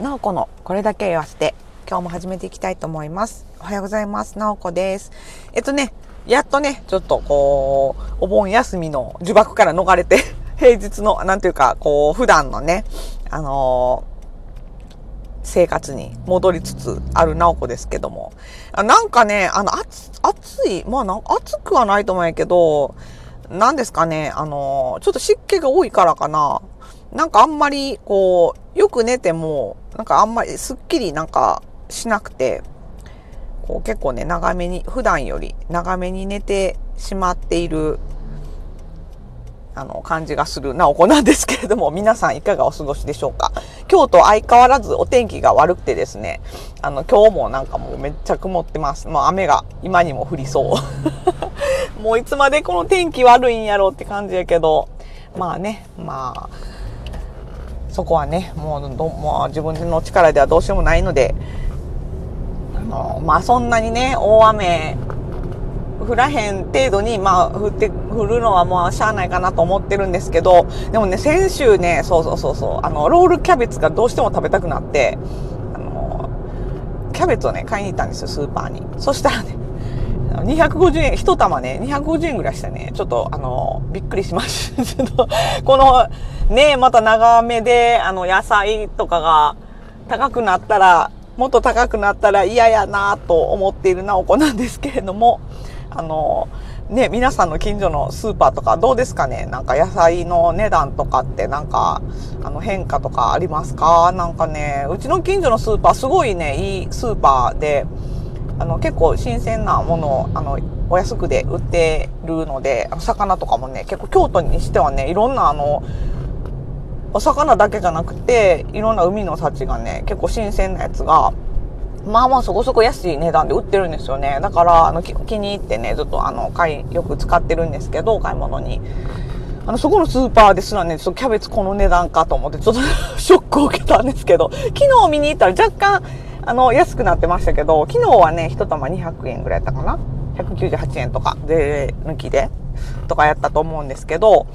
なおこのこれだけ言わせて、今日も始めていきたいと思います。おはようございます。なおこです。えっとね、やっとね、ちょっとこう、お盆休みの呪縛から逃れて、平日の、なんていうか、こう、普段のね、あのー、生活に戻りつつある直子ですけども。なんかね、あの、暑、暑い、まあな、暑くはないと思うんやけど、なんですかね、あのー、ちょっと湿気が多いからかな。なんかあんまり、こう、よく寝ても、なんかあんまりすっきりなんかしなくて、こう結構ね、長めに、普段より長めに寝てしまっている、あの、感じがするなおこなんですけれども、皆さんいかがお過ごしでしょうか？京都相変わらずお天気が悪くてですね、あの、今日もなんかもうめっちゃ曇ってます。もう雨が今にも降りそう。もういつまでこの天気悪いんやろうって感じやけど、まあね、まあ、そこはねもうどもう自分の力ではどうしようもないのであのまあそんなにね大雨降らへん程度に、まあ、降って、降るのはもうしゃあないかなと思ってるんですけど、でもね、先週ね、そうそうそうそう、あの、ロールキャベツがどうしても食べたくなって、あの、キャベツをね、買いに行ったんですよ、スーパーに。そしたらね、250円、一玉ね、250円ぐらいしたね。ちょっと、あの、びっくりしました。この、ね、また長めで、あの、野菜とかが高くなったら、もっと高くなったら嫌やなと思っているなお子なんですけれども、あの、ね、皆さんの近所のスーパーとかどうですかね？なんか野菜の値段とかってなんか、あの変化とかありますか？なんかね、うちの近所のスーパーすごいね、いいスーパーで、あの結構新鮮なものをあのお安くで売ってるので魚とかもね結構京都にしてはねいろんなあのお魚だけじゃなくていろんな海の幸がね結構新鮮なやつがまあまあそこそこ安い値段で売ってるんですよねだからあの気に入ってねずっとあの買いよく使ってるんですけど買い物に。あの、そこのスーパーですらね、ちょっとキャベツこの値段かと思って、ちょっと ショックを受けたんですけど、昨日見に行ったら若干あの、安くなってましたけど、昨日はね、一玉200円ぐらいやったかな ?198 円とか、税抜きで、とかやったと思うんですけど、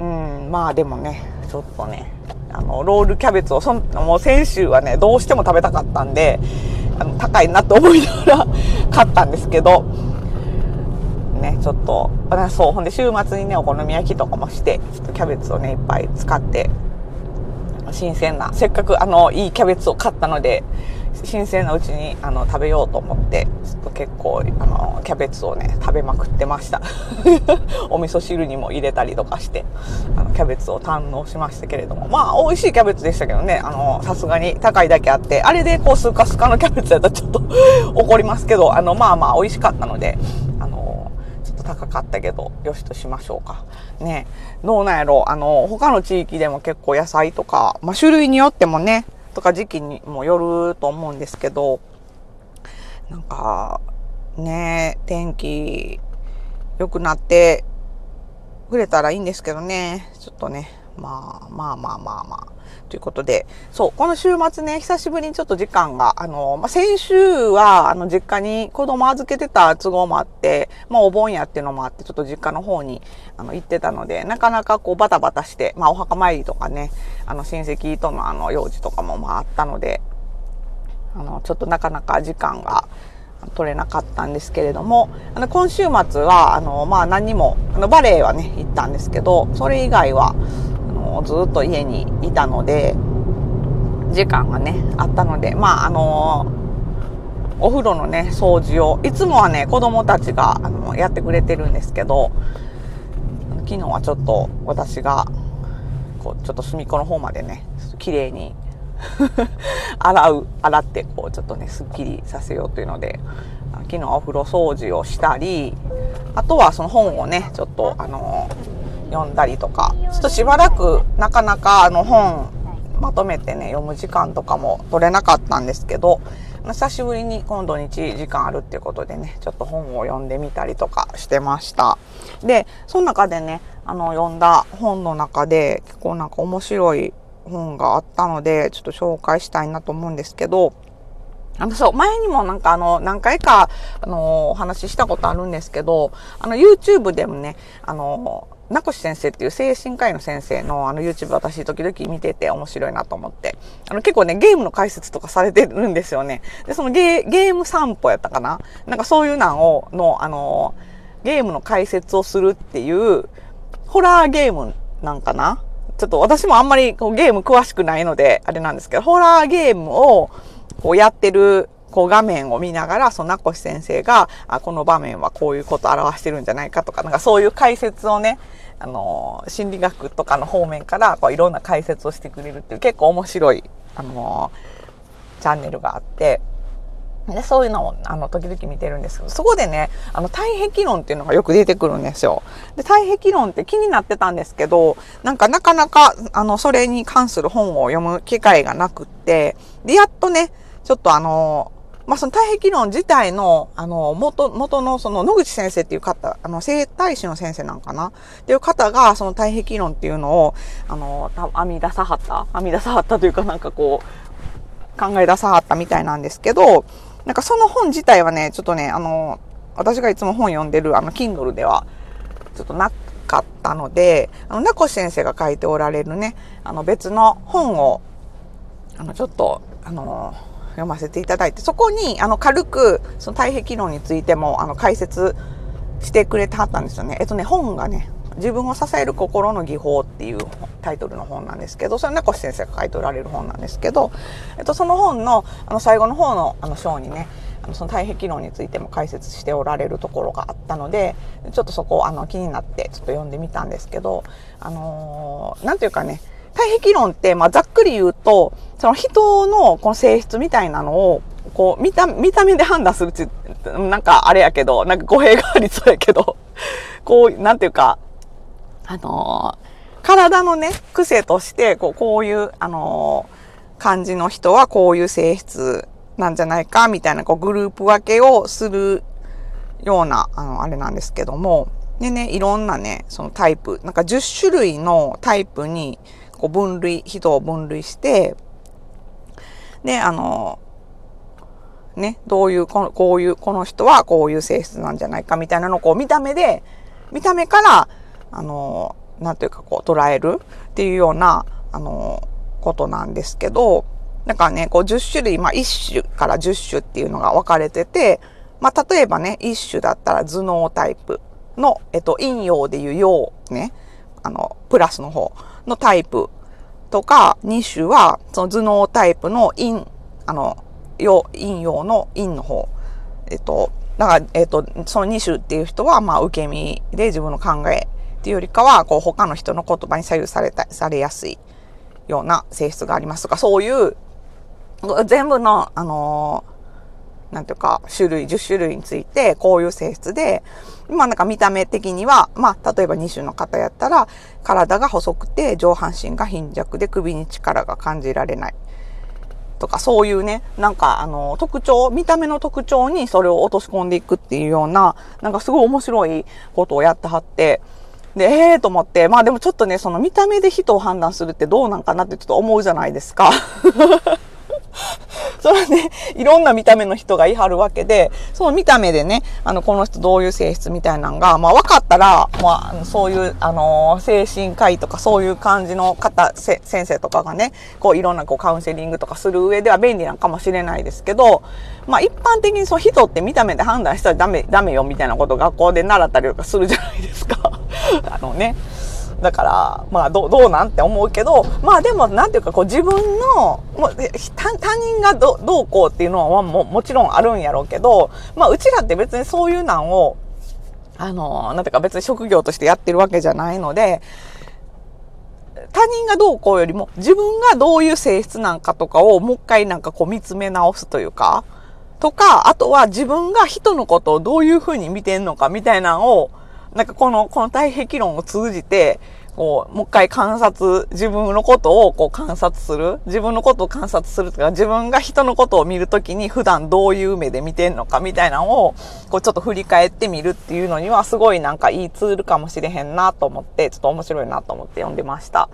うん、まあでもね、ちょっとね、あの、ロールキャベツを、そんもう先週はね、どうしても食べたかったんで、あの、高いなって思いながら 買ったんですけど、ね、ちょっと、そう、ほんで週末にね、お好み焼きとかもして、ちょっとキャベツをね、いっぱい使って、新鮮な、せっかくあの、いいキャベツを買ったので、新鮮なうちにあの食べようと思ってちょっと結構あのキャベツをね食べまくってました。お味噌汁にも入れたりとかしてあのキャベツを堪能しましたけれども。まあ美味しいキャベツでしたけどね。あのさすがに高いだけあってあれでこうスカスカのキャベツやったらちょっと 怒りますけどあのまあまあ美味しかったのであのちょっと高かったけどよしとしましょうか。ね。どうなんやろあの他の地域でも結構野菜とか、まあ、種類によってもねとか時期にもよると思うんですけど、なんか、ね、天気良くなってくれたらいいんですけどね、ちょっとね、まあまあまあまあまあ。ということで、そう、この週末ね、久しぶりにちょっと時間が、あの、まあ、先週は、あの、実家に子供預けてた都合もあって、まあ、お盆やっていうのもあって、ちょっと実家の方に、あの、行ってたので、なかなかこう、バタバタして、まあ、お墓参りとかね、あの、親戚とのあの、用事とかもまあ、あったので、あの、ちょっとなかなか時間が、取れなかったんですけれども、あの、今週末は、あの、まあ、何も、あの、バレエはね、行ったんですけど、それ以外は、もうずっと家にいたので時間がねあったのでまああのお風呂のね掃除をいつもはね子供たちがあのやってくれてるんですけど昨日はちょっと私がこうちょっと隅っこの方までね綺麗に 洗う洗ってこうちょっとねすっきりさせようというので昨日お風呂掃除をしたりあとはその本をねちょっとあの読んだりとか。ちょっとしばらくなかなかあの本まとめてね読む時間とかも取れなかったんですけど久しぶりに今度日時間あるっていうことでねちょっと本を読んでみたりとかしてました。でその中でねあの読んだ本の中で結構なんか面白い本があったのでちょっと紹介したいなと思うんですけどあの、そう、前にもなんかあの、何回か、あの、お話ししたことあるんですけど、あの、YouTube でもね、あの、名越先生っていう精神科医の先生のあの YouTube 私時々見てて面白いなと思って。あの結構ね、ゲームの解説とかされてるんですよね。で、そのゲゲーム散歩やったかな？なんかそういうのを、の、あの、ゲームの解説をするっていう、ホラーゲームなんかな？ちょっと私もあんまりこうゲーム詳しくないので、あれなんですけど、ホラーゲームをこうやってるこう画面を見ながら、その名越先生が、あ、この場面はこういうことを表してるんじゃないかとか、なんかそういう解説をね、あの、心理学とかの方面から、こういろんな解説をしてくれるっていう結構面白い、あの、チャンネルがあって、で、そういうのを、あの、時々見てるんですけど、そこでね、あの、体壁論っていうのがよく出てくるんですよ。で、体壁論って気になってたんですけど、なんかなかなか、あの、それに関する本を読む機会がなくって、で、やっとね、ちょっとあの、まあ、その体壁論自体の、あの、元、元のその野口先生っていう方、あの、生体師の先生なんかな？っていう方が、その体壁論っていうのを、あの、編み出さはった。編み出さはったというかなんかこう、考え出さはったみたいなんですけど、なんかその本自体はね、ちょっとね、あの、私がいつも本読んでる、あの、Kindle では、ちょっとなかったので、あの、名越先生が書いておられるね、あの、別の本を、あの、ちょっと、あの、読ませていただいて、そこに、あの、軽く、その体壁論についても、あの、解説してくれてはったんですよね。えっとね、本がね、自分を支える心の技法っていうタイトルの本なんですけど、それ名越先生が書いておられる本なんですけど、えっと、その本の、あの、最後の方の、あの、章にね、あのその体壁論についても解説しておられるところがあったので、ちょっとそこ、あの、気になってちょっと読んでみたんですけど、あのー、なんていうかね、体壁論って、まあ、ざっくり言うと、その人のこの性質みたいなのを、こう、見た、見た目で判断するって、なんかあれやけど、なんか語弊がありそうやけど、こう、なんていうか、あのー、体のね、癖として、こう、こういう、あのー、感じの人はこういう性質なんじゃないか、みたいな、こう、グループ分けをするような、あの、あれなんですけども、でね、いろんなね、そのタイプ、なんか10種類のタイプに、こう分類、人を分類して、で、あの、ね、どういう、こういう、この人はこういう性質なんじゃないかみたいなのをこう見た目で、見た目から、あの、なんていうかこう捉えるっていうような、あの、ことなんですけど、だかね、こう10種類、まあ1種から10種っていうのが分かれてて、まあ例えばね、1種だったら頭脳タイプの、えっと、陰陽でいう陽ね、あの、プラスの方。のタイプとか、2種は、その頭脳タイプの陰、あの、陽、陰陽の陰の方。えっと、だから、えっと、その2種っていう人は、まあ、受け身で自分の考えっていうよりかは、こう、他の人の言葉に左右された、されやすいような性質がありますとか、そういう、全部の、あのなんていうか、種類、10種類について、こういう性質で、まあなんか見た目的には、まあ例えば2種の方やったら、体が細くて上半身が貧弱で首に力が感じられない。とか、そういうね、なんかあの、特徴、見た目の特徴にそれを落とし込んでいくっていうような、なんかすごい面白いことをやってはって、で、ええー、と思って、まあでもちょっとね、その見た目で人を判断するってどうなんかなってちょっと思うじゃないですか。それね、いろんな見た目の人がいはるわけで、その見た目でね、あの、この人どういう性質みたいなのが、まあ分かったら、まあ、そういう、あの、精神科医とかそういう感じの方、先生とかがね、こういろんなこうカウンセリングとかする上では便利なのかもしれないですけど、まあ一般的にそう人って見た目で判断したらダメ、ダメよみたいなことを学校で習ったりとかするじゃないですか。あのね。だから、まあど、どうなんって思うけど、まあでも、なんていうか、こう自分の、もう他他人がどどうこうっていうのはももちろんあるんやろうけど、まあうちらって別にそういうなんを、あの、なんていうか別に職業としてやってるわけじゃないので、他人がどうこうよりも自分がどういう性質なんかとかをもう一回なんかこう見つめ直すというか、とか、あとは自分が人のことをどういうふうに見てんのかみたいなのをなんかこの、この体壁論を通じて、こう、もう一回観察、自分のことをこう観察する。自分のことを観察するとか、自分が人のことを見るときに普段どういう目で見てんのかみたいなのを、こうちょっと振り返ってみるっていうのにはすごいなんかいいツールかもしれへんなと思って、ちょっと面白いなと思って読んでました。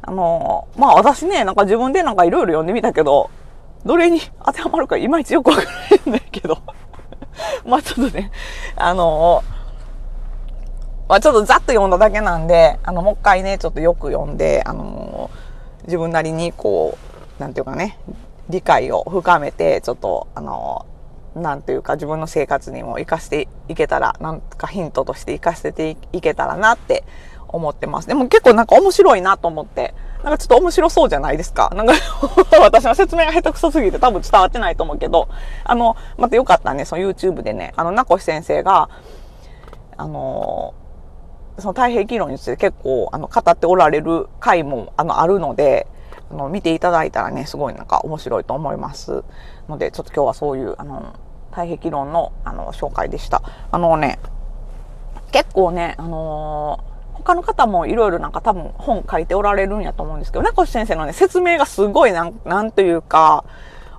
あのまあ私ね、なんか自分でなんかいろいろ読んでみたけど、どれに当てはまるかいまいちよくわからないんだけど。まあちょっとね、あのまあち、ょっとざっと読んだだけなんで、あの、もう一回ね、ちょっとよく読んで、あのー、自分なりにこう、なんていうかね、理解を深めて、ちょっと、あのー、なんていうか自分の生活にも活かしていけたら、なんかヒントとして活かせていけたらなって思ってます。でも結構なんか面白いなと思って、なんかちょっと面白そうじゃないですか。なんか 私の説明が下手くそすぎて多分伝わってないと思うけど、あの、またよかったね、その YouTube でね、あの、名越先生が、あのその太平記論について結構、あの、語っておられる回も、あの、あるので、あの、見ていただいたらね、すごいなんか面白いと思いますので、ちょっと今日はそういう、あの、太平記論の、あの、紹介でした。あのね、結構ね、あのー他の方もいろいろなんか多分本書いておられるんやと思うんですけど、名越先生のね、説明がすごいなん、なんというか、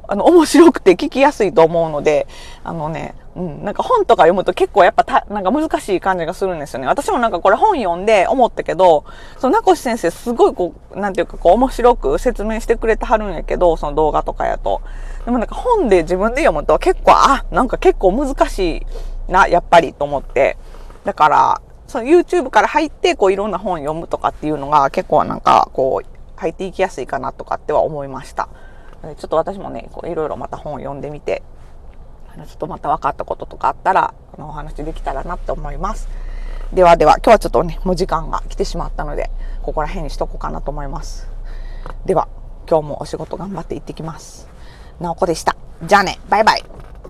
あの、面白くて聞きやすいと思うので、あのね、うん、なんか本とか読むと結構やっぱた、なんか難しい感じがするんですよね。私もなんかこれ本読んで思ったけど、その名越先生すごいこう、なんていうかこう面白く説明してくれてはるんやけど、その動画とかやと。でもなんか本で自分で読むと結構、あ、なんか結構難しいな、やっぱりと思って。だから、その YouTube から入ってこういろんな本読むとかっていうのが結構なんかこう入っていきやすいかなとかっては思いました。ちょっと私もね、こういろいろまた本を読んでみて、ちょっとまた分かったこととかあったら、あのお話できたらなって思います。ではでは、今日はちょっとね、もう時間が来てしまったので、ここら辺にしとこうかなと思います。では、今日もお仕事頑張って行ってきます。なおこでした。じゃあね、バイバイ。